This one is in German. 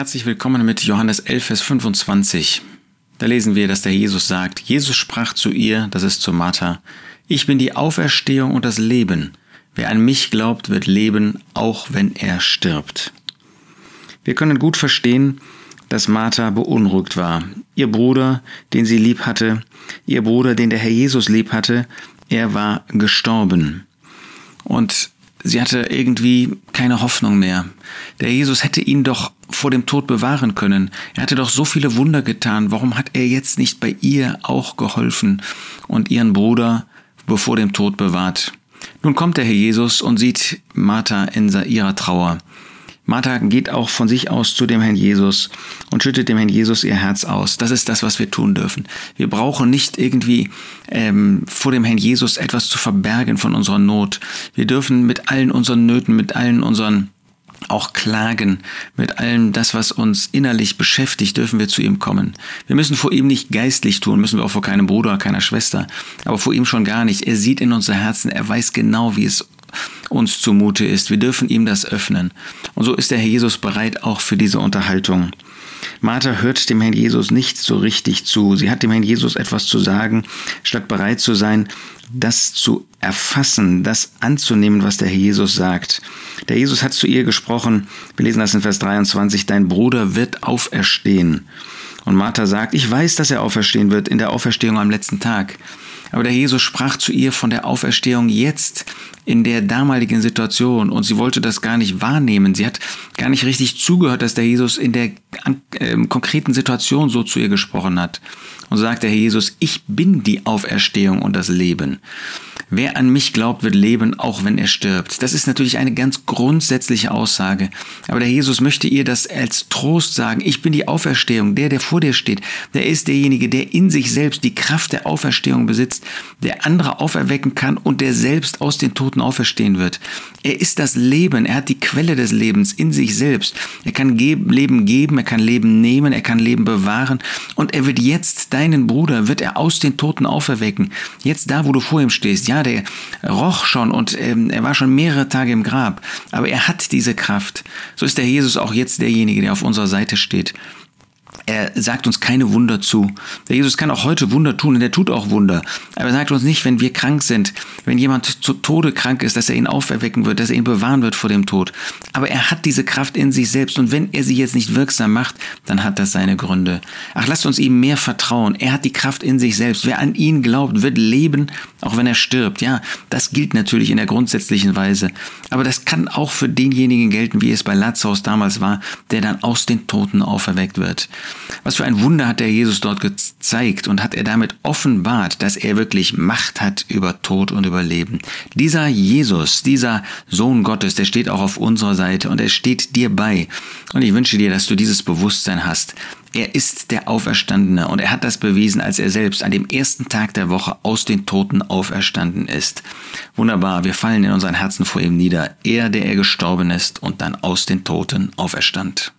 Herzlich willkommen mit Johannes 11, Vers 25. Da lesen wir, dass der Jesus sagt, Jesus sprach zu ihr, das ist zu Martha, ich bin die Auferstehung und das Leben. Wer an mich glaubt, wird leben, auch wenn er stirbt. Wir können gut verstehen, dass Martha beunruhigt war. Ihr Bruder, den sie lieb hatte, ihr Bruder, den der Herr Jesus lieb hatte, er war gestorben. Und sie hatte irgendwie keine Hoffnung mehr. Der Jesus hätte ihn doch vor dem Tod bewahren können. Er hatte doch so viele Wunder getan. Warum hat er jetzt nicht bei ihr auch geholfen und ihren Bruder bevor dem Tod bewahrt? Nun kommt der Herr Jesus und sieht Martha in ihrer Trauer. Martha geht auch von sich aus zu dem Herrn Jesus und schüttet dem Herrn Jesus ihr Herz aus. Das ist das, was wir tun dürfen. Wir brauchen nicht irgendwie ähm, vor dem Herrn Jesus etwas zu verbergen von unserer Not. Wir dürfen mit allen unseren Nöten, mit allen unseren auch klagen, mit allem das, was uns innerlich beschäftigt, dürfen wir zu ihm kommen. Wir müssen vor ihm nicht geistlich tun, müssen wir auch vor keinem Bruder, keiner Schwester, aber vor ihm schon gar nicht. Er sieht in unser Herzen, er weiß genau, wie es uns zumute ist. Wir dürfen ihm das öffnen. Und so ist der Herr Jesus bereit auch für diese Unterhaltung. Martha hört dem Herrn Jesus nicht so richtig zu. Sie hat dem Herrn Jesus etwas zu sagen, statt bereit zu sein, das zu erfassen, das anzunehmen, was der Herr Jesus sagt. Der Jesus hat zu ihr gesprochen, wir lesen das in Vers 23, dein Bruder wird auferstehen. Und Martha sagt, ich weiß, dass er auferstehen wird in der Auferstehung am letzten Tag. Aber der Jesus sprach zu ihr von der Auferstehung jetzt in der damaligen Situation und sie wollte das gar nicht wahrnehmen. Sie hat gar nicht richtig zugehört, dass der Jesus in der äh, konkreten Situation so zu ihr gesprochen hat. Und so sagt der Herr Jesus, ich bin die Auferstehung und das Leben. Wer an mich glaubt, wird leben, auch wenn er stirbt. Das ist natürlich eine ganz grundsätzliche Aussage. Aber der Jesus möchte ihr das als Trost sagen. Ich bin die Auferstehung. Der, der vor dir steht, der ist derjenige, der in sich selbst die Kraft der Auferstehung besitzt, der andere auferwecken kann und der selbst aus den Toten auferstehen wird. Er ist das Leben. Er hat die Quelle des Lebens in sich selbst. Er kann Leben geben, er kann Leben nehmen, er kann Leben bewahren. Und er wird jetzt deinen Bruder, wird er aus den Toten auferwecken. Jetzt da, wo du vor ihm stehst. Ja, der roch schon und ähm, er war schon mehrere Tage im Grab. Aber er hat diese Kraft. So ist der Jesus auch jetzt derjenige, der auf unserer Seite steht. Er sagt uns keine Wunder zu. Der Jesus kann auch heute Wunder tun und er tut auch Wunder. Aber er sagt uns nicht, wenn wir krank sind, wenn jemand zu Tode krank ist, dass er ihn auferwecken wird, dass er ihn bewahren wird vor dem Tod. Aber er hat diese Kraft in sich selbst und wenn er sie jetzt nicht wirksam macht, dann hat das seine Gründe. Ach, lasst uns ihm mehr vertrauen. Er hat die Kraft in sich selbst. Wer an ihn glaubt, wird leben, auch wenn er stirbt. Ja, das gilt natürlich in der grundsätzlichen Weise. Aber das kann auch für denjenigen gelten, wie es bei Lazarus damals war, der dann aus den Toten auferweckt wird. Was für ein Wunder hat der Jesus dort gezeigt und hat er damit offenbart, dass er wirklich Macht hat über Tod und über Leben. Dieser Jesus, dieser Sohn Gottes, der steht auch auf unserer Seite und er steht dir bei. Und ich wünsche dir, dass du dieses Bewusstsein hast. Er ist der Auferstandene und er hat das bewiesen, als er selbst an dem ersten Tag der Woche aus den Toten auferstanden ist. Wunderbar, wir fallen in unseren Herzen vor ihm nieder. Er, der er gestorben ist und dann aus den Toten auferstand.